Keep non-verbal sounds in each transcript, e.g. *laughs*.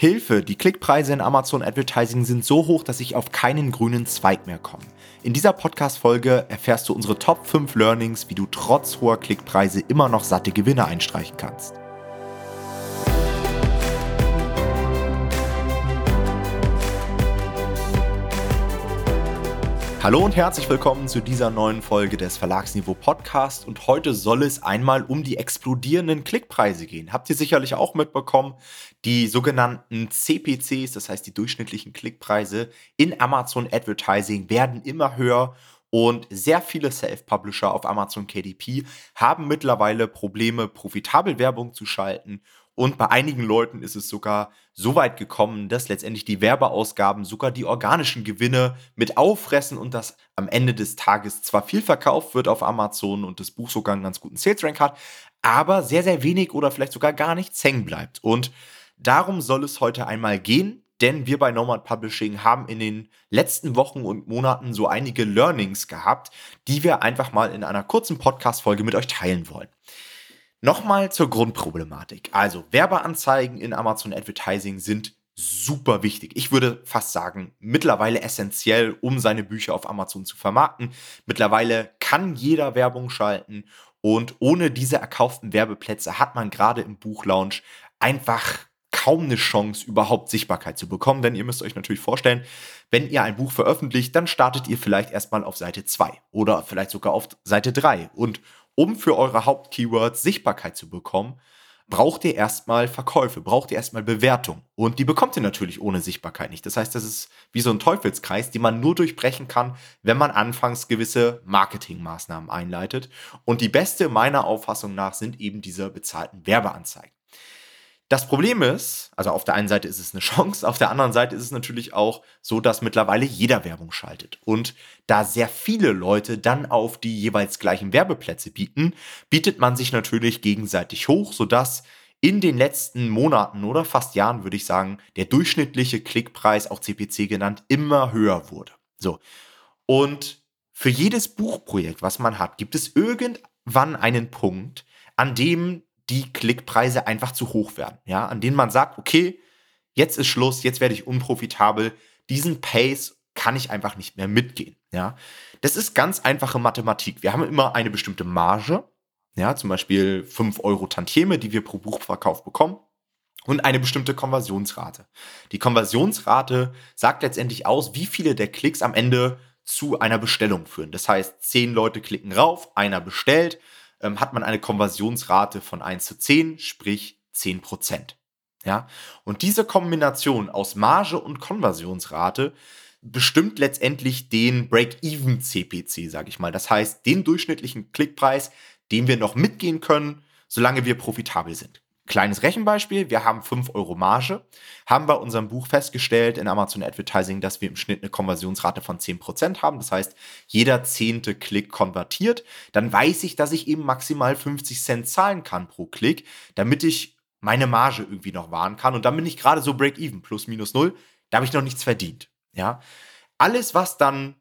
Hilfe, die Klickpreise in Amazon Advertising sind so hoch, dass ich auf keinen grünen Zweig mehr komme. In dieser Podcast-Folge erfährst du unsere Top 5 Learnings, wie du trotz hoher Klickpreise immer noch satte Gewinne einstreichen kannst. Hallo und herzlich willkommen zu dieser neuen Folge des Verlagsniveau Podcast. Und heute soll es einmal um die explodierenden Klickpreise gehen. Habt ihr sicherlich auch mitbekommen, die sogenannten CPCs, das heißt die durchschnittlichen Klickpreise in Amazon Advertising werden immer höher. Und sehr viele Self-Publisher auf Amazon KDP haben mittlerweile Probleme, profitabel Werbung zu schalten und bei einigen Leuten ist es sogar so weit gekommen, dass letztendlich die Werbeausgaben sogar die organischen Gewinne mit auffressen und dass am Ende des Tages zwar viel verkauft wird auf Amazon und das Buch sogar einen ganz guten Sales Rank hat, aber sehr, sehr wenig oder vielleicht sogar gar nichts hängen bleibt. Und darum soll es heute einmal gehen, denn wir bei Nomad Publishing haben in den letzten Wochen und Monaten so einige Learnings gehabt, die wir einfach mal in einer kurzen Podcast-Folge mit euch teilen wollen. Nochmal zur Grundproblematik. Also Werbeanzeigen in Amazon Advertising sind super wichtig. Ich würde fast sagen, mittlerweile essentiell, um seine Bücher auf Amazon zu vermarkten. Mittlerweile kann jeder Werbung schalten und ohne diese erkauften Werbeplätze hat man gerade im Buchlaunch einfach kaum eine Chance, überhaupt Sichtbarkeit zu bekommen. Denn ihr müsst euch natürlich vorstellen, wenn ihr ein Buch veröffentlicht, dann startet ihr vielleicht erstmal auf Seite 2 oder vielleicht sogar auf Seite 3. Und um für eure Hauptkeywords Sichtbarkeit zu bekommen, braucht ihr erstmal Verkäufe, braucht ihr erstmal Bewertung. Und die bekommt ihr natürlich ohne Sichtbarkeit nicht. Das heißt, das ist wie so ein Teufelskreis, den man nur durchbrechen kann, wenn man anfangs gewisse Marketingmaßnahmen einleitet. Und die beste meiner Auffassung nach sind eben diese bezahlten Werbeanzeigen. Das Problem ist, also auf der einen Seite ist es eine *laughs* Chance, auf der anderen Seite ist es natürlich auch so, dass mittlerweile jeder Werbung schaltet. Und da sehr viele Leute dann auf die jeweils gleichen Werbeplätze bieten, bietet man sich natürlich gegenseitig hoch, sodass in den letzten Monaten oder fast Jahren, würde ich sagen, der durchschnittliche Klickpreis, auch CPC genannt, immer höher wurde. So. Und für jedes Buchprojekt, was man hat, gibt es irgendwann einen Punkt, an dem die Klickpreise einfach zu hoch werden, ja, an denen man sagt, okay, jetzt ist Schluss, jetzt werde ich unprofitabel, diesen Pace kann ich einfach nicht mehr mitgehen, ja. Das ist ganz einfache Mathematik. Wir haben immer eine bestimmte Marge, ja, zum Beispiel 5 Euro Tantieme, die wir pro Buchverkauf bekommen und eine bestimmte Konversionsrate. Die Konversionsrate sagt letztendlich aus, wie viele der Klicks am Ende zu einer Bestellung führen. Das heißt, 10 Leute klicken rauf, einer bestellt, ähm, hat man eine Konversionsrate von 1 zu 10, sprich 10 Prozent. Ja? Und diese Kombination aus Marge und Konversionsrate bestimmt letztendlich den Break-Even-CPC, sage ich mal. Das heißt, den durchschnittlichen Klickpreis, den wir noch mitgehen können, solange wir profitabel sind. Kleines Rechenbeispiel, wir haben 5 Euro Marge, haben bei unserem Buch festgestellt in Amazon Advertising, dass wir im Schnitt eine Konversionsrate von 10% haben. Das heißt, jeder zehnte Klick konvertiert. Dann weiß ich, dass ich eben maximal 50 Cent zahlen kann pro Klick, damit ich meine Marge irgendwie noch wahren kann. Und dann bin ich gerade so Break-Even, plus minus null. Da habe ich noch nichts verdient. Ja? Alles, was dann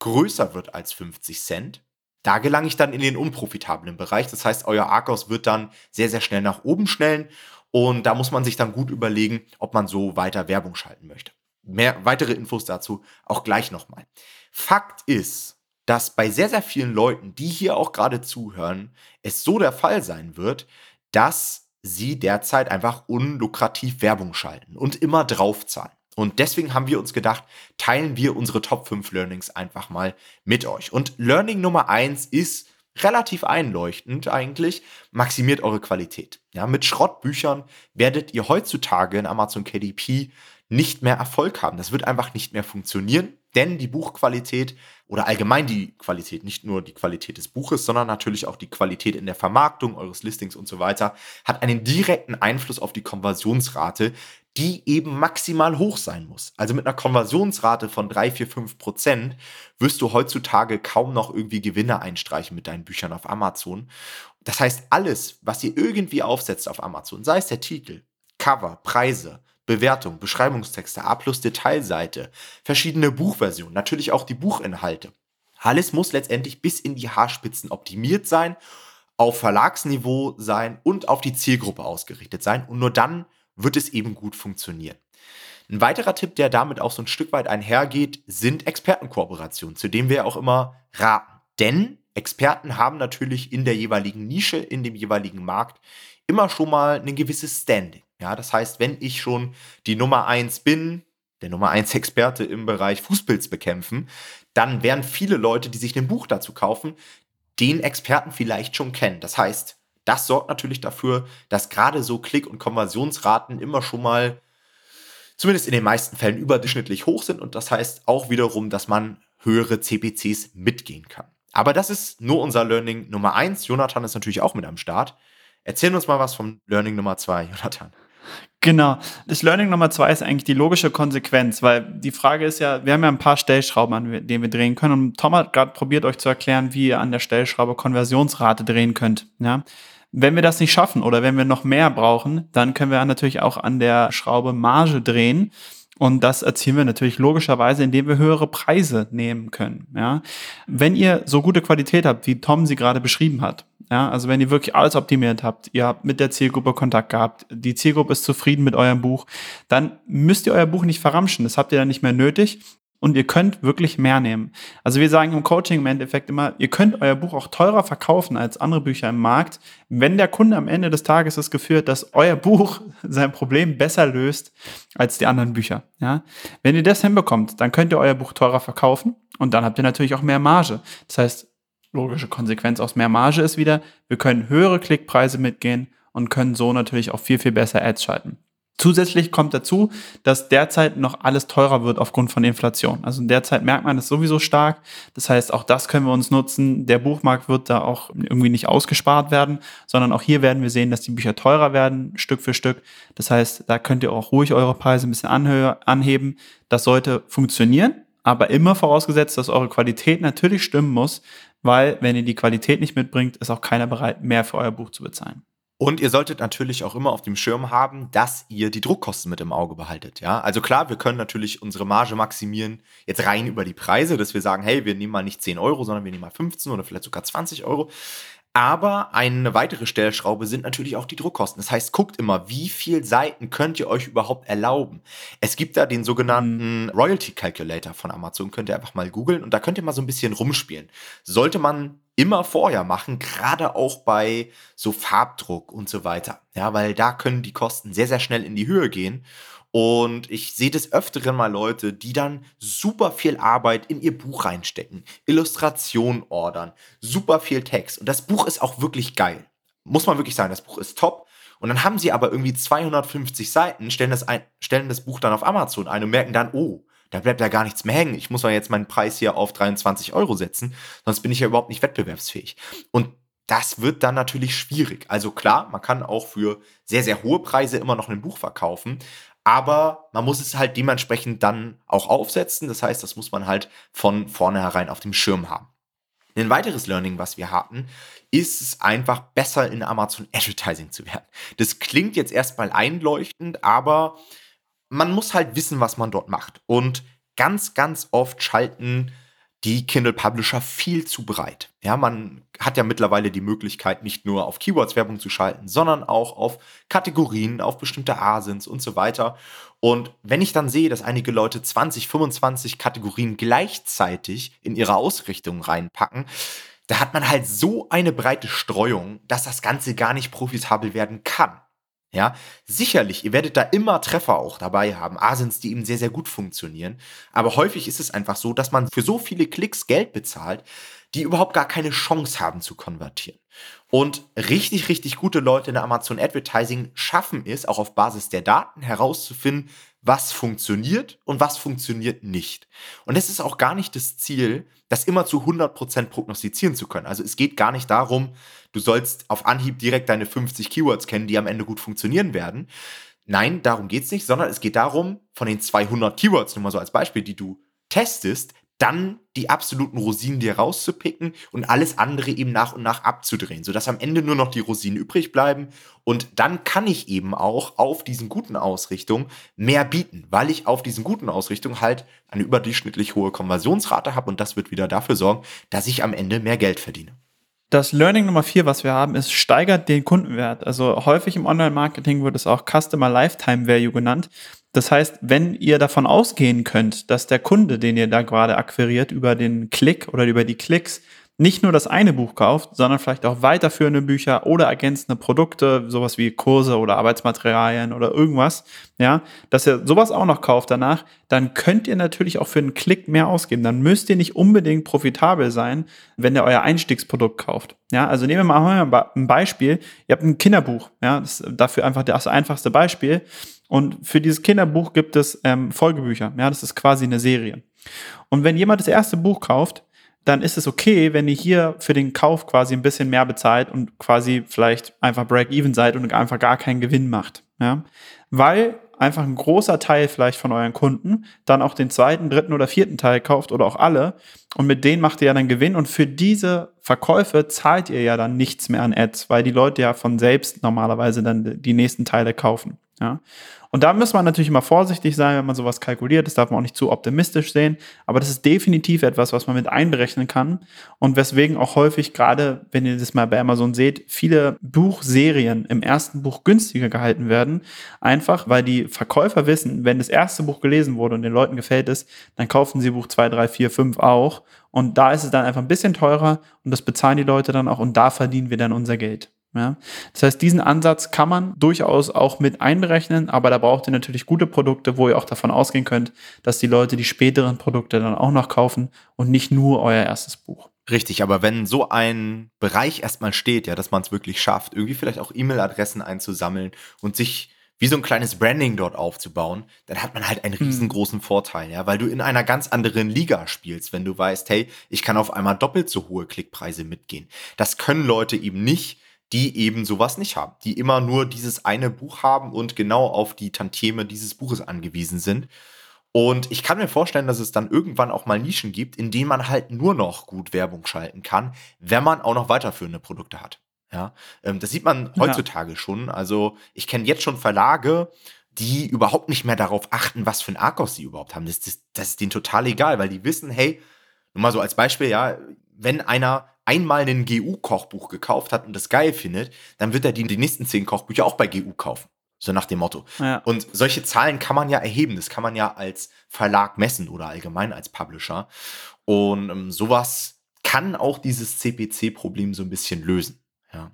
größer wird als 50 Cent, da gelange ich dann in den unprofitablen Bereich. Das heißt, euer Arcos wird dann sehr, sehr schnell nach oben schnellen. Und da muss man sich dann gut überlegen, ob man so weiter Werbung schalten möchte. Mehr weitere Infos dazu auch gleich nochmal. Fakt ist, dass bei sehr, sehr vielen Leuten, die hier auch gerade zuhören, es so der Fall sein wird, dass sie derzeit einfach unlukrativ Werbung schalten und immer draufzahlen. Und deswegen haben wir uns gedacht, teilen wir unsere Top 5 Learnings einfach mal mit euch. Und Learning Nummer 1 ist relativ einleuchtend eigentlich, maximiert eure Qualität. Ja, mit Schrottbüchern werdet ihr heutzutage in Amazon KDP nicht mehr Erfolg haben. Das wird einfach nicht mehr funktionieren, denn die Buchqualität oder allgemein die Qualität, nicht nur die Qualität des Buches, sondern natürlich auch die Qualität in der Vermarktung eures Listings und so weiter, hat einen direkten Einfluss auf die Konversionsrate, die eben maximal hoch sein muss. Also mit einer Konversionsrate von 3, 4, 5 Prozent wirst du heutzutage kaum noch irgendwie Gewinne einstreichen mit deinen Büchern auf Amazon. Das heißt, alles, was ihr irgendwie aufsetzt auf Amazon, sei es der Titel, Cover, Preise, Bewertung, Beschreibungstexte, A plus Detailseite, verschiedene Buchversionen, natürlich auch die Buchinhalte. Alles muss letztendlich bis in die Haarspitzen optimiert sein, auf Verlagsniveau sein und auf die Zielgruppe ausgerichtet sein. Und nur dann wird es eben gut funktionieren. Ein weiterer Tipp, der damit auch so ein Stück weit einhergeht, sind Expertenkooperationen, zu denen wir auch immer raten. Denn Experten haben natürlich in der jeweiligen Nische, in dem jeweiligen Markt immer schon mal ein gewisses Standing. Ja, das heißt, wenn ich schon die Nummer eins bin, der Nummer eins Experte im Bereich Fußpilz bekämpfen, dann werden viele Leute, die sich ein Buch dazu kaufen, den Experten vielleicht schon kennen. Das heißt, das sorgt natürlich dafür, dass gerade so Klick- und Konversionsraten immer schon mal, zumindest in den meisten Fällen, überdurchschnittlich hoch sind. Und das heißt auch wiederum, dass man höhere CPCs mitgehen kann. Aber das ist nur unser Learning Nummer eins. Jonathan ist natürlich auch mit am Start. Erzähl uns mal was vom Learning Nummer zwei, Jonathan. Genau. Das Learning Nummer zwei ist eigentlich die logische Konsequenz, weil die Frage ist ja, wir haben ja ein paar Stellschrauben, an denen wir drehen können. Und Tom hat gerade probiert, euch zu erklären, wie ihr an der Stellschraube Konversionsrate drehen könnt. Ja? Wenn wir das nicht schaffen oder wenn wir noch mehr brauchen, dann können wir natürlich auch an der Schraube Marge drehen. Und das erzielen wir natürlich logischerweise, indem wir höhere Preise nehmen können. Ja? Wenn ihr so gute Qualität habt, wie Tom sie gerade beschrieben hat, ja, also wenn ihr wirklich alles optimiert habt, ihr habt mit der Zielgruppe Kontakt gehabt, die Zielgruppe ist zufrieden mit eurem Buch, dann müsst ihr euer Buch nicht verramschen. Das habt ihr dann nicht mehr nötig und ihr könnt wirklich mehr nehmen. Also wir sagen im Coaching im Endeffekt immer, ihr könnt euer Buch auch teurer verkaufen als andere Bücher im Markt, wenn der Kunde am Ende des Tages das Gefühl hat, dass euer Buch *laughs* sein Problem besser löst als die anderen Bücher. Ja? Wenn ihr das hinbekommt, dann könnt ihr euer Buch teurer verkaufen und dann habt ihr natürlich auch mehr Marge. Das heißt, logische Konsequenz aus mehr Marge ist wieder, wir können höhere Klickpreise mitgehen und können so natürlich auch viel, viel besser Ads schalten. Zusätzlich kommt dazu, dass derzeit noch alles teurer wird aufgrund von Inflation. Also derzeit merkt man das sowieso stark. Das heißt, auch das können wir uns nutzen. Der Buchmarkt wird da auch irgendwie nicht ausgespart werden, sondern auch hier werden wir sehen, dass die Bücher teurer werden, Stück für Stück. Das heißt, da könnt ihr auch ruhig eure Preise ein bisschen anheben. Das sollte funktionieren, aber immer vorausgesetzt, dass eure Qualität natürlich stimmen muss, weil wenn ihr die Qualität nicht mitbringt, ist auch keiner bereit, mehr für euer Buch zu bezahlen. Und ihr solltet natürlich auch immer auf dem Schirm haben, dass ihr die Druckkosten mit im Auge behaltet. Ja, also klar, wir können natürlich unsere Marge maximieren, jetzt rein über die Preise, dass wir sagen, hey, wir nehmen mal nicht 10 Euro, sondern wir nehmen mal 15 oder vielleicht sogar 20 Euro. Aber eine weitere Stellschraube sind natürlich auch die Druckkosten. Das heißt, guckt immer, wie viel Seiten könnt ihr euch überhaupt erlauben. Es gibt da den sogenannten Royalty Calculator von Amazon, könnt ihr einfach mal googeln und da könnt ihr mal so ein bisschen rumspielen. Sollte man immer vorher machen, gerade auch bei so Farbdruck und so weiter. Ja, weil da können die Kosten sehr, sehr schnell in die Höhe gehen. Und ich sehe des Öfteren mal Leute, die dann super viel Arbeit in ihr Buch reinstecken, Illustration ordern, super viel Text. Und das Buch ist auch wirklich geil. Muss man wirklich sagen, das Buch ist top. Und dann haben sie aber irgendwie 250 Seiten, stellen das, ein, stellen das Buch dann auf Amazon ein und merken dann, oh, da bleibt ja gar nichts mehr hängen. Ich muss mal jetzt meinen Preis hier auf 23 Euro setzen, sonst bin ich ja überhaupt nicht wettbewerbsfähig. Und das wird dann natürlich schwierig. Also klar, man kann auch für sehr, sehr hohe Preise immer noch ein Buch verkaufen, aber man muss es halt dementsprechend dann auch aufsetzen. Das heißt, das muss man halt von vornherein auf dem Schirm haben. Ein weiteres Learning, was wir hatten, ist es einfach besser in Amazon Advertising zu werden. Das klingt jetzt erstmal einleuchtend, aber man muss halt wissen, was man dort macht. Und ganz, ganz oft schalten die Kindle Publisher viel zu breit. Ja, man hat ja mittlerweile die Möglichkeit, nicht nur auf Keywords Werbung zu schalten, sondern auch auf Kategorien, auf bestimmte Asins und so weiter. Und wenn ich dann sehe, dass einige Leute 20, 25 Kategorien gleichzeitig in ihre Ausrichtung reinpacken, da hat man halt so eine breite Streuung, dass das Ganze gar nicht profitabel werden kann. Ja, sicherlich, ihr werdet da immer Treffer auch dabei haben, Asins, die eben sehr, sehr gut funktionieren. Aber häufig ist es einfach so, dass man für so viele Klicks Geld bezahlt, die überhaupt gar keine Chance haben zu konvertieren. Und richtig, richtig gute Leute in der Amazon Advertising schaffen es, auch auf Basis der Daten herauszufinden, was funktioniert und was funktioniert nicht. Und es ist auch gar nicht das Ziel, das immer zu 100% prognostizieren zu können. Also es geht gar nicht darum, du sollst auf Anhieb direkt deine 50 Keywords kennen, die am Ende gut funktionieren werden. Nein, darum geht es nicht, sondern es geht darum, von den 200 Keywords, nur mal so als Beispiel, die du testest, dann die absoluten Rosinen dir rauszupicken und alles andere eben nach und nach abzudrehen, sodass am Ende nur noch die Rosinen übrig bleiben. Und dann kann ich eben auch auf diesen guten Ausrichtungen mehr bieten, weil ich auf diesen guten Ausrichtungen halt eine überdurchschnittlich hohe Konversionsrate habe und das wird wieder dafür sorgen, dass ich am Ende mehr Geld verdiene. Das Learning Nummer vier, was wir haben, ist, steigert den Kundenwert. Also häufig im Online-Marketing wird es auch Customer Lifetime Value genannt. Das heißt, wenn ihr davon ausgehen könnt, dass der Kunde, den ihr da gerade akquiriert, über den Klick oder über die Klicks nicht nur das eine Buch kauft, sondern vielleicht auch weiterführende Bücher oder ergänzende Produkte, sowas wie Kurse oder Arbeitsmaterialien oder irgendwas, ja, dass ihr sowas auch noch kauft danach, dann könnt ihr natürlich auch für einen Klick mehr ausgeben. Dann müsst ihr nicht unbedingt profitabel sein, wenn ihr euer Einstiegsprodukt kauft. Ja, also nehmen wir mal ein Beispiel. Ihr habt ein Kinderbuch, ja, das ist dafür einfach das einfachste Beispiel. Und für dieses Kinderbuch gibt es ähm, Folgebücher. Ja, das ist quasi eine Serie. Und wenn jemand das erste Buch kauft, dann ist es okay, wenn ihr hier für den Kauf quasi ein bisschen mehr bezahlt und quasi vielleicht einfach Break-Even seid und einfach gar keinen Gewinn macht. Ja? Weil einfach ein großer Teil vielleicht von euren Kunden dann auch den zweiten, dritten oder vierten Teil kauft oder auch alle und mit denen macht ihr ja dann Gewinn und für diese Verkäufe zahlt ihr ja dann nichts mehr an Ads, weil die Leute ja von selbst normalerweise dann die nächsten Teile kaufen. Ja? Und da muss man natürlich immer vorsichtig sein, wenn man sowas kalkuliert. Das darf man auch nicht zu optimistisch sehen. Aber das ist definitiv etwas, was man mit einberechnen kann. Und weswegen auch häufig, gerade wenn ihr das mal bei Amazon seht, viele Buchserien im ersten Buch günstiger gehalten werden. Einfach, weil die Verkäufer wissen, wenn das erste Buch gelesen wurde und den Leuten gefällt es, dann kaufen sie Buch 2, 3, 4, 5 auch. Und da ist es dann einfach ein bisschen teurer und das bezahlen die Leute dann auch und da verdienen wir dann unser Geld. Ja? Das heißt, diesen Ansatz kann man durchaus auch mit einberechnen, aber da braucht ihr natürlich gute Produkte, wo ihr auch davon ausgehen könnt, dass die Leute die späteren Produkte dann auch noch kaufen und nicht nur euer erstes Buch. Richtig, aber wenn so ein Bereich erstmal steht, ja, dass man es wirklich schafft, irgendwie vielleicht auch E-Mail-Adressen einzusammeln und sich wie so ein kleines Branding dort aufzubauen, dann hat man halt einen hm. riesengroßen Vorteil, ja, weil du in einer ganz anderen Liga spielst, wenn du weißt, hey, ich kann auf einmal doppelt so hohe Klickpreise mitgehen. Das können Leute eben nicht, die eben sowas nicht haben, die immer nur dieses eine Buch haben und genau auf die Tantieme dieses Buches angewiesen sind. Und ich kann mir vorstellen, dass es dann irgendwann auch mal Nischen gibt, in denen man halt nur noch gut Werbung schalten kann, wenn man auch noch weiterführende Produkte hat. Ja, ähm, das sieht man heutzutage ja. schon. Also ich kenne jetzt schon Verlage, die überhaupt nicht mehr darauf achten, was für ein Arkos sie überhaupt haben. Das, das, das ist denen total egal, weil die wissen, hey, nur mal so als Beispiel, ja, wenn einer einmal ein GU-Kochbuch gekauft hat und das geil findet, dann wird er die, die nächsten zehn Kochbücher auch bei GU kaufen. So nach dem Motto. Ja. Und solche Zahlen kann man ja erheben. Das kann man ja als Verlag messen oder allgemein als Publisher. Und ähm, sowas kann auch dieses CPC-Problem so ein bisschen lösen. Ja.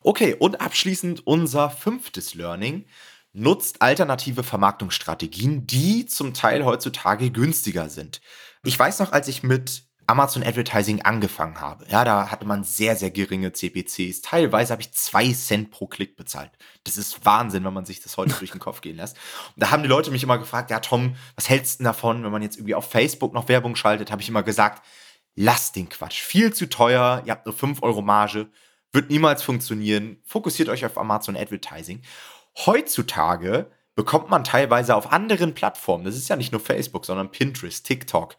Okay, und abschließend unser fünftes Learning nutzt alternative Vermarktungsstrategien, die zum Teil heutzutage günstiger sind. Ich weiß noch, als ich mit Amazon Advertising angefangen habe, ja, da hatte man sehr, sehr geringe CPCs. Teilweise habe ich zwei Cent pro Klick bezahlt. Das ist Wahnsinn, wenn man sich das heute durch den Kopf gehen lässt. Und da haben die Leute mich immer gefragt, ja, Tom, was hältst du davon, wenn man jetzt irgendwie auf Facebook noch Werbung schaltet? Habe ich immer gesagt, lasst den Quatsch. Viel zu teuer, ihr habt nur 5 Euro Marge, wird niemals funktionieren. Fokussiert euch auf Amazon Advertising. Heutzutage bekommt man teilweise auf anderen Plattformen, das ist ja nicht nur Facebook, sondern Pinterest, TikTok,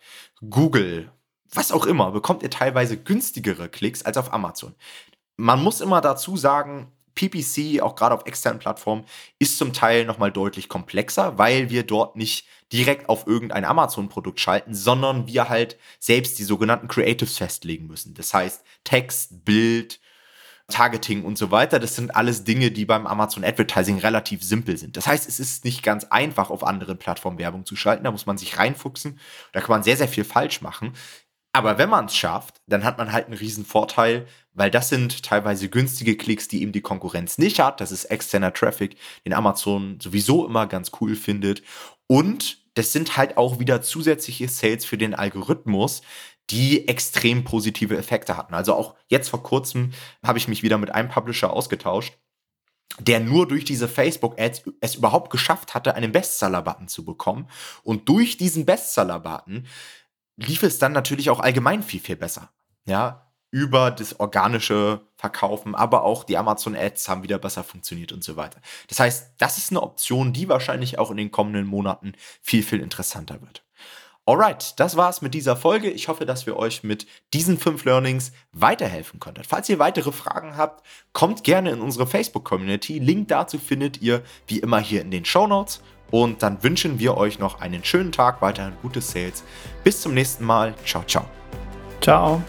Google, was auch immer, bekommt ihr teilweise günstigere Klicks als auf Amazon. Man muss immer dazu sagen, PPC, auch gerade auf externen Plattformen, ist zum Teil nochmal deutlich komplexer, weil wir dort nicht direkt auf irgendein Amazon-Produkt schalten, sondern wir halt selbst die sogenannten Creatives festlegen müssen. Das heißt Text, Bild, Targeting und so weiter. Das sind alles Dinge, die beim Amazon Advertising relativ simpel sind. Das heißt, es ist nicht ganz einfach, auf anderen Plattformen Werbung zu schalten. Da muss man sich reinfuchsen. Da kann man sehr, sehr viel falsch machen. Aber wenn man es schafft, dann hat man halt einen riesen Vorteil, weil das sind teilweise günstige Klicks, die eben die Konkurrenz nicht hat. Das ist externer Traffic, den Amazon sowieso immer ganz cool findet. Und das sind halt auch wieder zusätzliche Sales für den Algorithmus, die extrem positive Effekte hatten. Also auch jetzt vor kurzem habe ich mich wieder mit einem Publisher ausgetauscht, der nur durch diese Facebook-Ads es überhaupt geschafft hatte, einen Bestseller-Button zu bekommen. Und durch diesen Bestseller-Button lief es dann natürlich auch allgemein viel, viel besser. Ja, über das organische Verkaufen, aber auch die Amazon Ads haben wieder besser funktioniert und so weiter. Das heißt, das ist eine Option, die wahrscheinlich auch in den kommenden Monaten viel, viel interessanter wird. Alright, das war's mit dieser Folge. Ich hoffe, dass wir euch mit diesen fünf Learnings weiterhelfen konnten. Falls ihr weitere Fragen habt, kommt gerne in unsere Facebook-Community. Link dazu findet ihr wie immer hier in den Show Notes. Und dann wünschen wir euch noch einen schönen Tag, weiterhin gute Sales. Bis zum nächsten Mal. Ciao, ciao. Ciao.